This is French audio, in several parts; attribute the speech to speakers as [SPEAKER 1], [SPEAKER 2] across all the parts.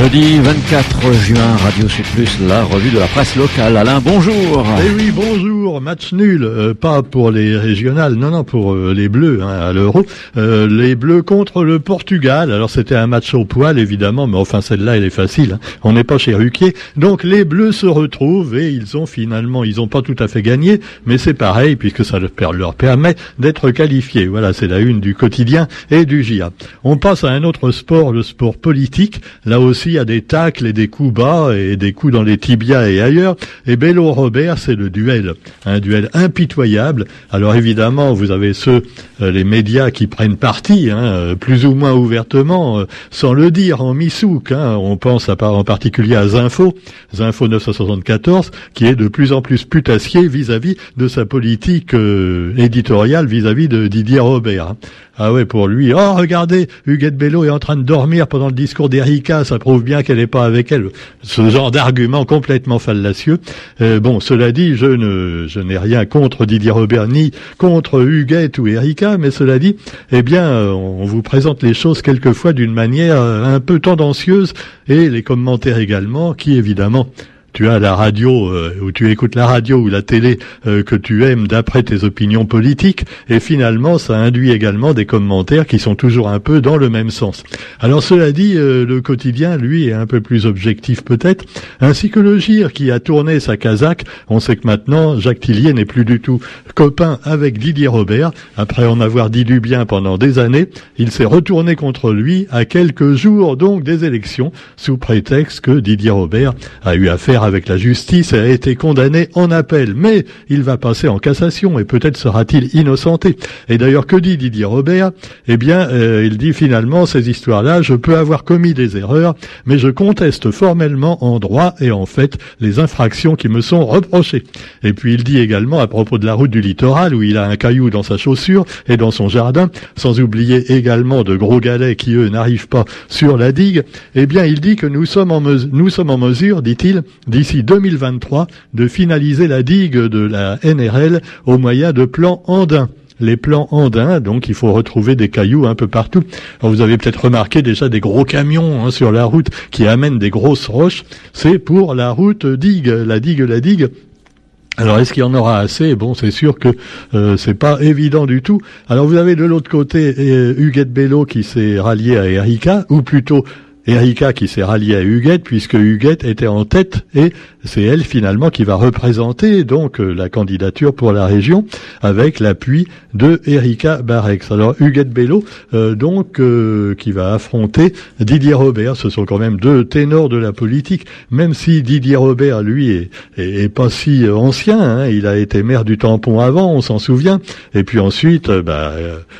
[SPEAKER 1] Jeudi 24 juin, Radio Sud Plus, la revue de la presse locale. Alain, bonjour.
[SPEAKER 2] Eh oui, bonjour. Match nul, euh, pas pour les régionales, non, non, pour euh, les Bleus hein, à l'Euro. Euh, les Bleus contre le Portugal. Alors c'était un match au poil, évidemment, mais enfin celle-là, elle est facile. Hein. On n'est pas chez Ruquier. Donc les Bleus se retrouvent et ils ont finalement, ils n'ont pas tout à fait gagné, mais c'est pareil puisque ça leur permet d'être qualifiés. Voilà, c'est la une du quotidien et du GIA. On passe à un autre sport, le sport politique. Là aussi a des tacles et des coups bas et des coups dans les tibias et ailleurs. Et Bello Robert, c'est le duel, un duel impitoyable. Alors évidemment, vous avez ceux, euh, les médias qui prennent parti, hein, euh, plus ou moins ouvertement, euh, sans le dire, en misouk. Hein. On pense à, en particulier à Zinfo, Zinfo 974, qui est de plus en plus putassier vis-à-vis de sa politique éditoriale vis-à-vis de Didier Robert. Ah ouais, pour lui. Oh, regardez, Huguette Bello est en train de dormir pendant le discours d'Erika, ça prouve bien qu'elle n'est pas avec elle. Ce genre d'argument complètement fallacieux. Euh, bon, cela dit, je ne, je n'ai rien contre Didier Robert ni contre Huguette ou Erika, mais cela dit, eh bien, on vous présente les choses quelquefois d'une manière un peu tendancieuse et les commentaires également, qui évidemment tu as la radio euh, ou tu écoutes la radio ou la télé euh, que tu aimes d'après tes opinions politiques et finalement ça induit également des commentaires qui sont toujours un peu dans le même sens. Alors cela dit, euh, le quotidien lui est un peu plus objectif peut-être, ainsi que le GIR qui a tourné sa casaque. On sait que maintenant Jacques Tillier n'est plus du tout copain avec Didier Robert. Après en avoir dit du bien pendant des années, il s'est retourné contre lui à quelques jours donc des élections sous prétexte que Didier Robert a eu affaire avec la justice a été condamné en appel. Mais il va passer en cassation et peut-être sera-t-il innocenté. Et d'ailleurs, que dit Didier Robert? Eh bien, euh, il dit finalement, ces histoires-là, je peux avoir commis des erreurs, mais je conteste formellement en droit et en fait les infractions qui me sont reprochées. Et puis il dit également à propos de la route du littoral, où il a un caillou dans sa chaussure et dans son jardin, sans oublier également de gros galets qui, eux, n'arrivent pas sur la digue, eh bien, il dit que nous sommes en, nous sommes en mesure, dit-il, d'ici 2023 de finaliser la digue de la NRL au moyen de plans andins les plans andins, donc il faut retrouver des cailloux un peu partout. vous avez peut-être remarqué déjà des gros camions hein, sur la route qui amènent des grosses roches. C'est pour la route digue, la digue, la digue. Alors est-ce qu'il y en aura assez? Bon, c'est sûr que euh, c'est pas évident du tout. Alors vous avez de l'autre côté euh, Huguette Bello qui s'est rallié à Erika, ou plutôt Erika qui s'est ralliée à Huguette puisque Huguette était en tête et c'est elle finalement qui va représenter donc euh, la candidature pour la région avec l'appui de Erika Barex. Alors Huguette Bello euh, donc euh, qui va affronter Didier Robert, ce sont quand même deux ténors de la politique, même si Didier Robert lui est, pas si ancien, hein. il a été maire du Tampon avant, on s'en souvient, et puis ensuite bah,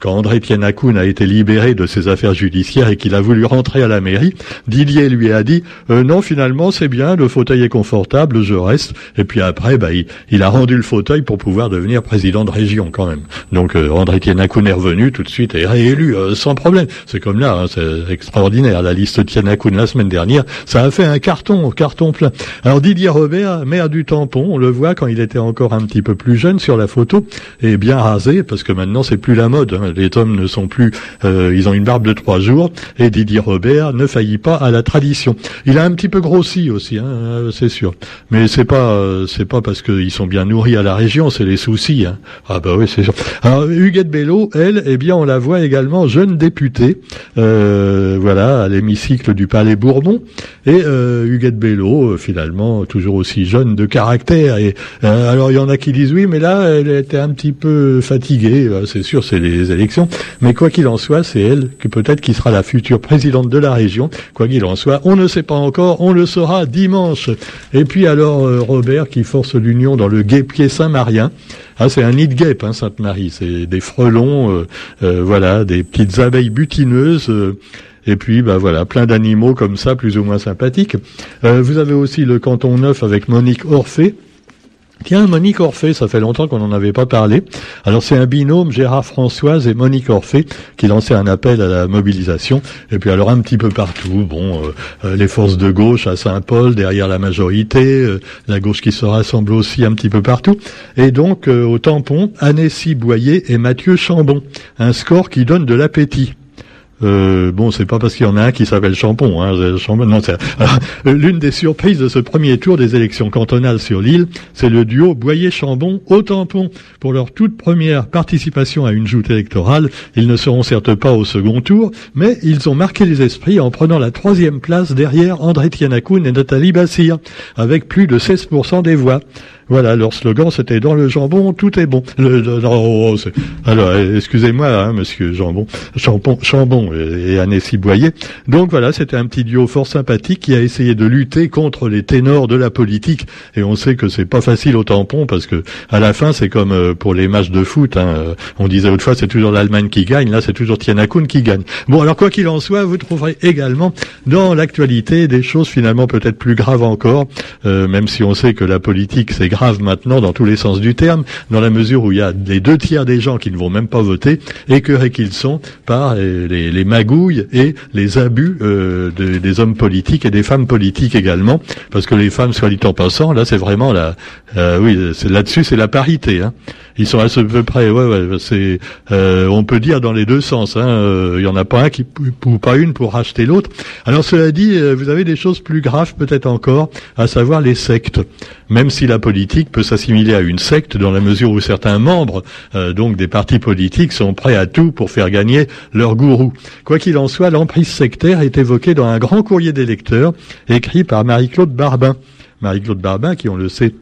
[SPEAKER 2] quand André Tienakoun a été libéré de ses affaires judiciaires et qu'il a voulu rentrer à la mairie, Didier lui a dit euh, non finalement c'est bien, le fauteuil est confortable, je reste. Et puis après, bah, il, a rendu le fauteuil pour pouvoir devenir président de région quand même. Donc euh, André Tianakoun est revenu tout de suite et réélu euh, sans problème. C'est comme là, hein, c'est extraordinaire. La liste Tianakoun la semaine dernière, ça a fait un carton, carton plein. Alors Didier Robert, maire du tampon, on le voit quand il était encore un petit peu plus jeune sur la photo, et bien rasé parce que maintenant c'est plus la mode. Hein. Les hommes ne sont plus, ils ont une barbe de trois jours et Didier Robert ne pas à la tradition. Il a un petit peu grossi aussi, hein, euh, c'est sûr. Mais c'est pas euh, c'est pas parce qu'ils sont bien nourris à la région, c'est les soucis. Hein. Ah bah oui, c'est sûr. Alors Huguette Bello, elle, eh bien on la voit également jeune députée, euh, voilà, à l'hémicycle du Palais Bourbon. Et euh, Huguette Bello, finalement, toujours aussi jeune de caractère. Et alors il y en a qui disent oui, mais là elle était un petit peu fatiguée. C'est sûr, c'est les élections. Mais quoi qu'il en soit, c'est elle que peut-être qui sera la future présidente de la région. Quoi qu'il en soit, on ne sait pas encore, on le saura dimanche. Et puis alors euh, Robert qui force l'union dans le guépier Saint-Marien. Ah, c'est un nid de guêpe, hein, Sainte-Marie. C'est des frelons, euh, euh, voilà, des petites abeilles butineuses. et puis, bah voilà, plein d'animaux comme ça, plus ou moins sympathiques. vous avez aussi le canton neuf avec Monique Orphée. Tiens, Monique Orphée, ça fait longtemps qu'on n'en avait pas parlé. Alors c'est un binôme, Gérard Françoise et Monique Orphée, qui lançait un appel à la mobilisation. Et puis alors un petit peu partout, bon, euh, euh, les forces de gauche à Saint-Paul, derrière la majorité, euh, la gauche qui se rassemble aussi un petit peu partout. Et donc au tampon, Annecy Boyer et Mathieu Chambon. Un score qui donne de l'appétit. Euh, bon, c'est pas parce qu'il y en a un qui s'appelle Champon. Hein, non, l'une des surprises de ce premier tour des élections cantonales sur l'île, c'est le duo Boyer-Chambon au tampon. Pour leur toute première participation à une joute électorale, ils ne seront certes pas au second tour, mais ils ont marqué les esprits en prenant la troisième place derrière André Tianakoun et Nathalie Bassir, avec plus de 16% des voix. Voilà, leur slogan c'était dans le jambon tout est bon. Le, oh, alors excusez-moi, hein, Monsieur Jambon, Champon, Chambon et, et Boyer. Donc voilà, c'était un petit duo fort sympathique qui a essayé de lutter contre les ténors de la politique. Et on sait que c'est pas facile au tampon parce que à la fin c'est comme euh, pour les matchs de foot. Hein, on disait autrefois c'est toujours l'Allemagne qui gagne, là c'est toujours Tiana qui gagne. Bon alors quoi qu'il en soit, vous trouverez également dans l'actualité des choses finalement peut-être plus graves encore, euh, même si on sait que la politique c'est grave maintenant dans tous les sens du terme, dans la mesure où il y a les deux tiers des gens qui ne vont même pas voter, écœurés qu'ils sont par les, magouilles et les abus euh, des hommes politiques et des femmes politiques également, parce que les femmes, soit dit en passant, là c'est vraiment la, euh, oui, là-dessus c'est la parité. Hein. Ils sont à ce peu près, ouais, ouais, c'est, euh, on peut dire dans les deux sens. Hein. Il y en a pas un qui, ou pas une pour racheter l'autre. Alors cela dit, vous avez des choses plus graves peut-être encore, à savoir les sectes même si la politique peut s'assimiler à une secte dans la mesure où certains membres euh, donc des partis politiques sont prêts à tout pour faire gagner leur gourou. Quoi qu'il en soit, l'emprise sectaire est évoquée dans un grand courrier des lecteurs écrit par Marie-Claude Barbin. Marie-Claude Barbin, qui on le sait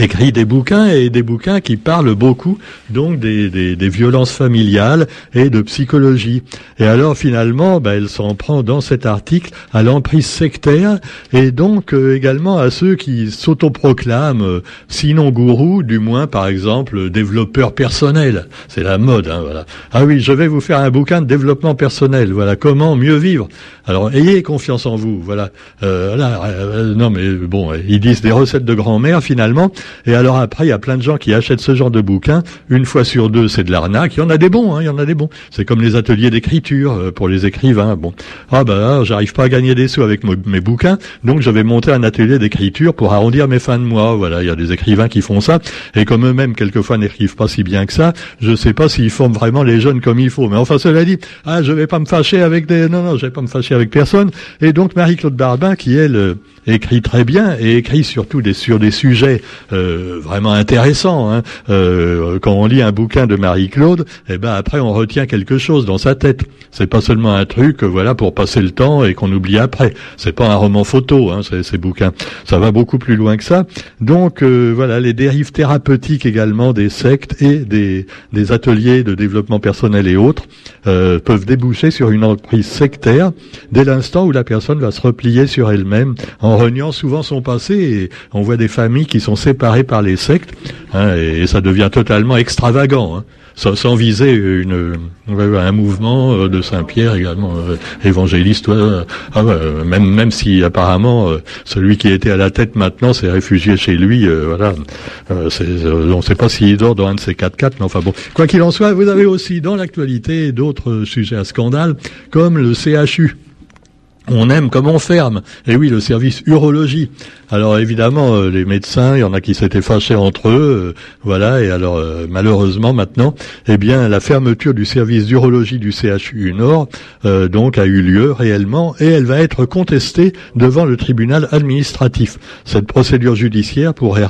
[SPEAKER 2] écrit des bouquins et des bouquins qui parlent beaucoup donc des, des, des violences familiales et de psychologie. Et alors finalement, bah, elle s'en prend dans cet article à l'emprise sectaire et donc euh, également à ceux qui s'autoproclament, euh, sinon gourous, du moins par exemple développeurs personnels. C'est la mode, hein, voilà. Ah oui, je vais vous faire un bouquin de développement personnel. Voilà comment mieux vivre? Alors ayez confiance en vous. Voilà. Euh, euh non mais bon, ils disent des recettes de grand-mère finalement. Et alors après, il y a plein de gens qui achètent ce genre de bouquins. Une fois sur deux, c'est de l'arnaque. Il y en a des bons, hein, il y en a des bons. C'est comme les ateliers d'écriture euh, pour les écrivains. Bon, ah bah j'arrive pas à gagner des sous avec mes bouquins, donc je vais monter un atelier d'écriture pour arrondir mes fins de mois. Voilà, il y a des écrivains qui font ça. Et comme eux-mêmes quelquefois n'écrivent pas si bien que ça, je sais pas s'ils forment vraiment les jeunes comme il faut. Mais enfin, cela dit, ah je vais pas me fâcher avec des, non non, je vais pas me fâcher avec personne. Et donc Marie-Claude Barbin, qui elle écrit très bien et écrit surtout des, sur des sujets euh, vraiment intéressant. Hein. Euh, quand on lit un bouquin de Marie-Claude, eh ben après on retient quelque chose dans sa tête. C'est pas seulement un truc, voilà, pour passer le temps et qu'on oublie après. C'est pas un roman photo, hein, ces, ces, bouquins. Ça va beaucoup plus loin que ça. Donc euh, voilà, les dérives thérapeutiques également des sectes et des, des ateliers de développement personnel et autres euh, peuvent déboucher sur une entreprise sectaire dès l'instant où la personne va se replier sur elle-même en reniant souvent son passé. Et on voit des familles qui sont séparées par les sectes, hein, et, ça devient totalement extravagant. Hein. Sans, viser un mouvement euh, de Saint-Pierre également euh, évangéliste. Ah même même si apparemment euh, celui qui était à la tête maintenant s'est réfugié chez lui. voilà, on ne sait pas s'il dort dans un de ces quatre quatre, mais enfin bon. Quoi qu'il en soit, vous avez aussi dans l'actualité d'autres sujets à scandale, comme le CHU on aime comme on ferme. Et oui, le service urologie. Alors évidemment, euh, les médecins, il y en a qui s'étaient fâchés entre eux, euh, voilà. Et alors euh, malheureusement maintenant, eh bien la fermeture du service d'urologie du CHU Nord, donc a eu lieu réellement, et elle va être contestée devant le tribunal administratif. Cette procédure judiciaire pourrait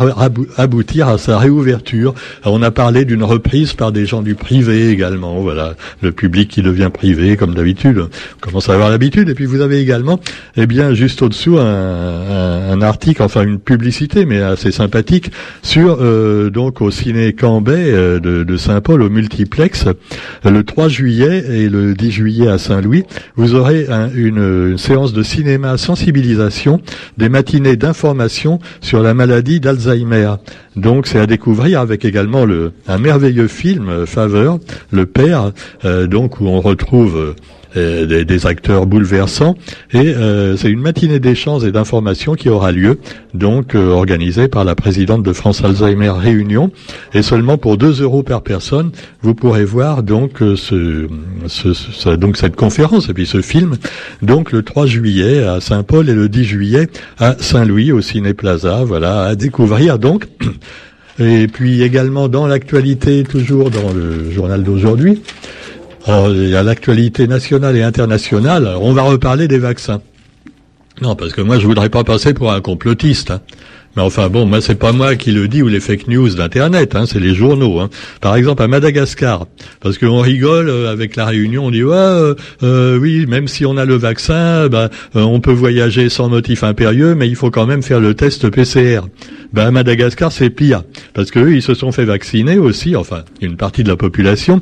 [SPEAKER 2] aboutir à sa réouverture. on a parlé d'une reprise par des gens du privé également. Voilà, le public qui devient privé comme d'habitude. Commence à avoir l'habitude. Et puis vous avez également, eh bien, juste au-dessous, un, article, enfin une publicité, mais assez sympathique, sur euh, donc au ciné Cambay euh, de, Saint-Paul au multiplex, le 3 juillet et le 10 juillet à Saint-Louis, vous aurez une, séance de cinéma sensibilisation, des matinées d'information sur la maladie d'Alzheimer. Donc c'est à découvrir avec également le, un merveilleux film, euh, Faveur, le père, donc où on retrouve euh, des, acteurs bouleversants. Et euh, c'est une matinée d'échanges et d'informations qui aura lieu, donc euh, organisée par la présidente de France Alzheimer Réunion. Et seulement pour 2 euros par personne, vous pourrez voir donc ce, ce, donc cette conférence et puis ce film. Donc le 3 juillet à Saint-Paul et le 10 juillet à Saint-Louis au Ciné Plaza. Voilà à découvrir donc. Et puis également dans l'actualité, toujours dans le journal d'aujourd'hui, il y a l'actualité nationale et internationale. on va reparler des vaccins. Non, parce que moi, je voudrais pas passer pour un complotiste. Hein. Mais enfin bon, moi c'est pas moi qui le dis ou les fake news d'internet, hein, c'est les journaux. Hein. Par exemple à Madagascar, parce qu'on rigole euh, avec la Réunion, on dit ouais, euh, euh, oui, même si on a le vaccin, bah, on peut voyager sans motif impérieux, mais il faut quand même faire le test PCR. Ben, à Madagascar, c'est pire, parce qu'eux, ils se sont fait vacciner aussi, enfin, une partie de la population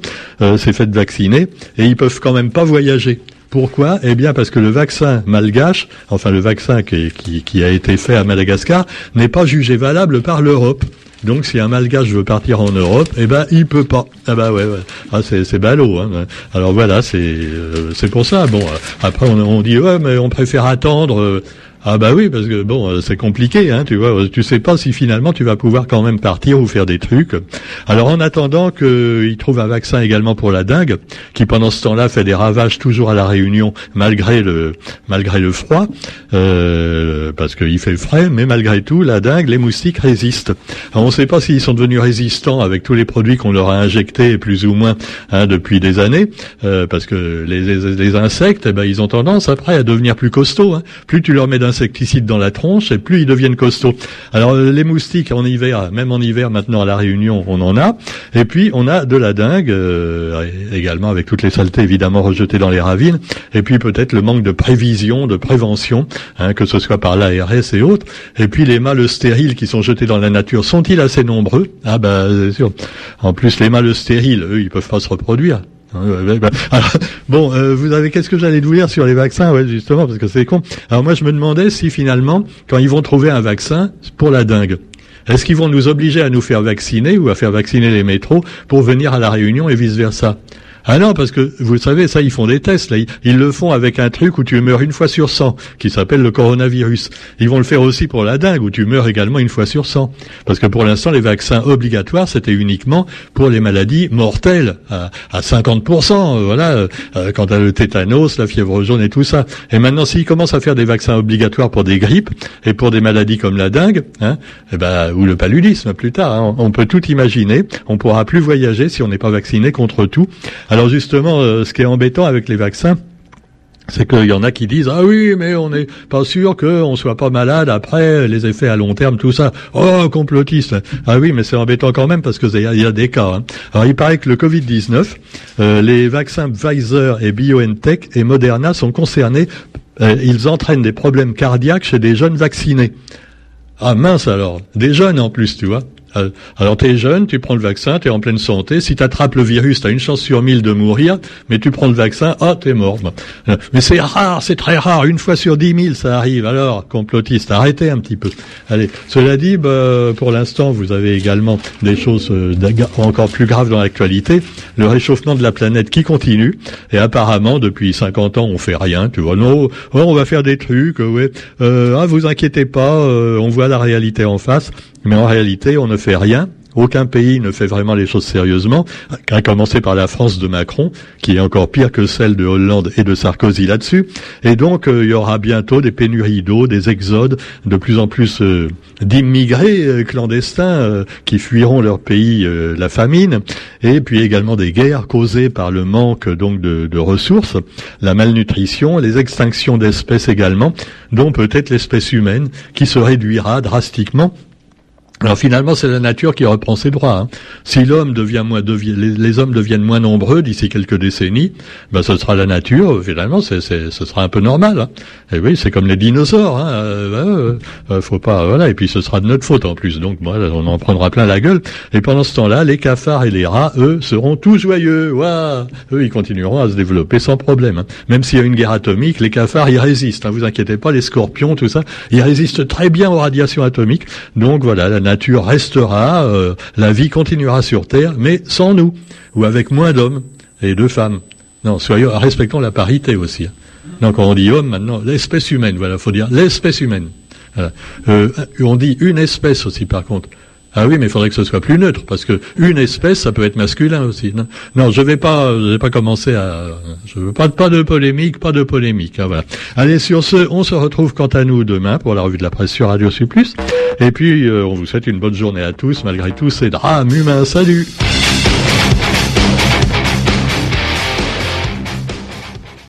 [SPEAKER 2] s'est faite vacciner, et ils peuvent quand même pas voyager. Pourquoi? Eh bien parce que le vaccin malgache, enfin le vaccin qui, a été fait à Madagascar, n'est pas jugé valable par l'Europe. Donc si un malgache veut partir en Europe, eh ben il peut pas. Ah bah ouais. Ah c'est c'est ballot. Hein. Alors voilà, c'est euh, c'est pour ça. Bon après on, on, dit ouais mais on préfère attendre. Euh, ah bah oui, parce que bon, euh, c'est compliqué, hein, tu vois. Tu sais pas si finalement tu vas pouvoir quand même partir ou faire des trucs. Alors en attendant qu'il trouve un vaccin également pour la dengue, qui pendant ce temps-là fait des ravages toujours à la Réunion malgré le malgré le froid, euh, parce qu'il fait frais, mais malgré tout la dengue, les moustiques résistent. Alors, on ne sait pas s'ils sont devenus résistants avec tous les produits qu'on leur a injectés plus ou moins hein, depuis des années, euh, parce que les, les, insectes, eh ben, ils ont tendance après à devenir plus costauds. Hein. Plus tu leur mets insecticides dans la tronche et plus ils deviennent costauds. Alors euh, les moustiques en hiver, même en hiver maintenant à la Réunion, on en a. Et puis on a de la dengue euh, également avec toutes les saletés évidemment rejetées dans les ravines. Et puis peut-être le manque de prévision, de prévention, hein, que ce soit par l'ARS et autres. Et puis les mâles stériles qui sont jetés dans la nature sont-ils assez nombreux? Ah ben c'est sûr. En plus les mâles stériles, eux, ils peuvent pas se reproduire. bon, euh, vous avez qu'est-ce que j'allais vous dire sur les vaccins, ouais, justement, parce que c'est con. Alors moi, je me demandais si finalement, quand ils vont trouver un vaccin pour la dengue, est-ce qu'ils vont nous obliger à nous faire vacciner ou à faire vacciner les métros pour venir à la Réunion et vice versa ah non, parce que vous savez, ça, ils font des tests. Là. Ils, le font avec un truc où tu meurs une fois sur 100, qui s'appelle le coronavirus. Ils vont le faire aussi pour la dengue, où tu meurs également une fois sur 100. Parce que pour l'instant, les vaccins obligatoires, c'était uniquement pour les maladies mortelles, à, à 50%. Euh, voilà, euh, quant à le tétanos, la fièvre jaune et tout ça. Et maintenant, s'ils commencent à faire des vaccins obligatoires pour des grippes et pour des maladies comme la dengue, hein, eh ben, ou le paludisme plus tard, hein, on, peut tout imaginer. On pourra plus voyager si on n'est pas vacciné contre tout. Justement, euh, ce qui est embêtant avec les vaccins, c'est qu'il y en a qui disent ah oui mais on n'est pas sûr qu'on soit pas malade après les effets à long terme tout ça. Oh complotiste. Ah oui mais c'est embêtant quand même parce que il y, a des cas hein. alors il paraît que le Covid 19 euh, les vaccins Pfizer et BioNTech et Moderna sont concernés euh, ils entraînent des problèmes cardiaques chez des jeunes vaccinés. Ah mince alors. Des jeunes en plus tu vois alors tu es jeune, tu prends le vaccin, tu es en pleine santé. Si tu attrapes le virus, tu as une chance sur mille de mourir, mais tu prends le vaccin, ah, tu es mort. Euh, mais c'est rare, c'est très rare. Une fois sur dix mille, ça arrive. Alors, complotiste, arrêtez un petit peu. Allez, cela dit, bah, pour l'instant, vous avez également des choses euh, encore plus graves dans l'actualité. Le réchauffement de la planète qui continue. Et apparemment, depuis 50 ans, on fait rien. Tu vois, non, oh, on va faire des trucs. ouais. ah, vous inquiétez pas, on voit la réalité en face. Mais en réalité, on ne fait rien. Aucun pays ne fait vraiment les choses sérieusement, à commencer par la France de Macron, qui est encore pire que celle de Hollande et de Sarkozy là-dessus. Et donc, euh, il y aura bientôt des pénuries d'eau, des exodes, de plus en plus euh, d'immigrés euh, clandestins qui fuiront leur pays, la famine, et puis également des guerres causées par le manque donc de, de ressources, la malnutrition, les extinctions d'espèces également, dont peut-être l'espèce humaine, qui se réduira drastiquement alors finalement, c'est la nature qui reprend ses droits. Hein. Si l'homme devient moins, les, hommes deviennent moins nombreux d'ici quelques décennies, ben ce sera la nature. Finalement, c'est, ce sera un peu normal. Hein. Et oui, c'est comme les dinosaures. Hein. Euh, euh, faut pas, voilà. Et puis ce sera de notre faute en plus. Donc voilà, on en prendra plein la gueule. Et pendant ce temps-là, les cafards et les rats, eux, seront tout joyeux. Waouh eux, ils continueront à se développer sans problème. Hein. Même s'il y a une guerre atomique, les cafards, ils résistent. Hein. Vous inquiétez pas, les scorpions, tout ça, ils résistent très bien aux radiations atomiques. Donc voilà, nature restera, euh, la vie continuera sur Terre, mais sans nous, ou avec moins d'hommes et de femmes. Non, soyons, respectons la parité aussi. Hein. Donc quand on dit homme, maintenant, l'espèce humaine, voilà, faut dire l'espèce humaine. Euh, on dit une espèce aussi, par contre. Ah oui, mais il faudrait que ce soit plus neutre, parce que une espèce, ça peut être masculin aussi. Non, non je vais pas, je vais pas commencer à, je veux pas, de polémique, pas de polémique. Hein. Allez, sur ce, on se retrouve quant à nous demain pour la revue de la presse sur Radio Supplus. Et puis, euh, on vous souhaite une bonne journée à tous, malgré tous ces drames humains. Salut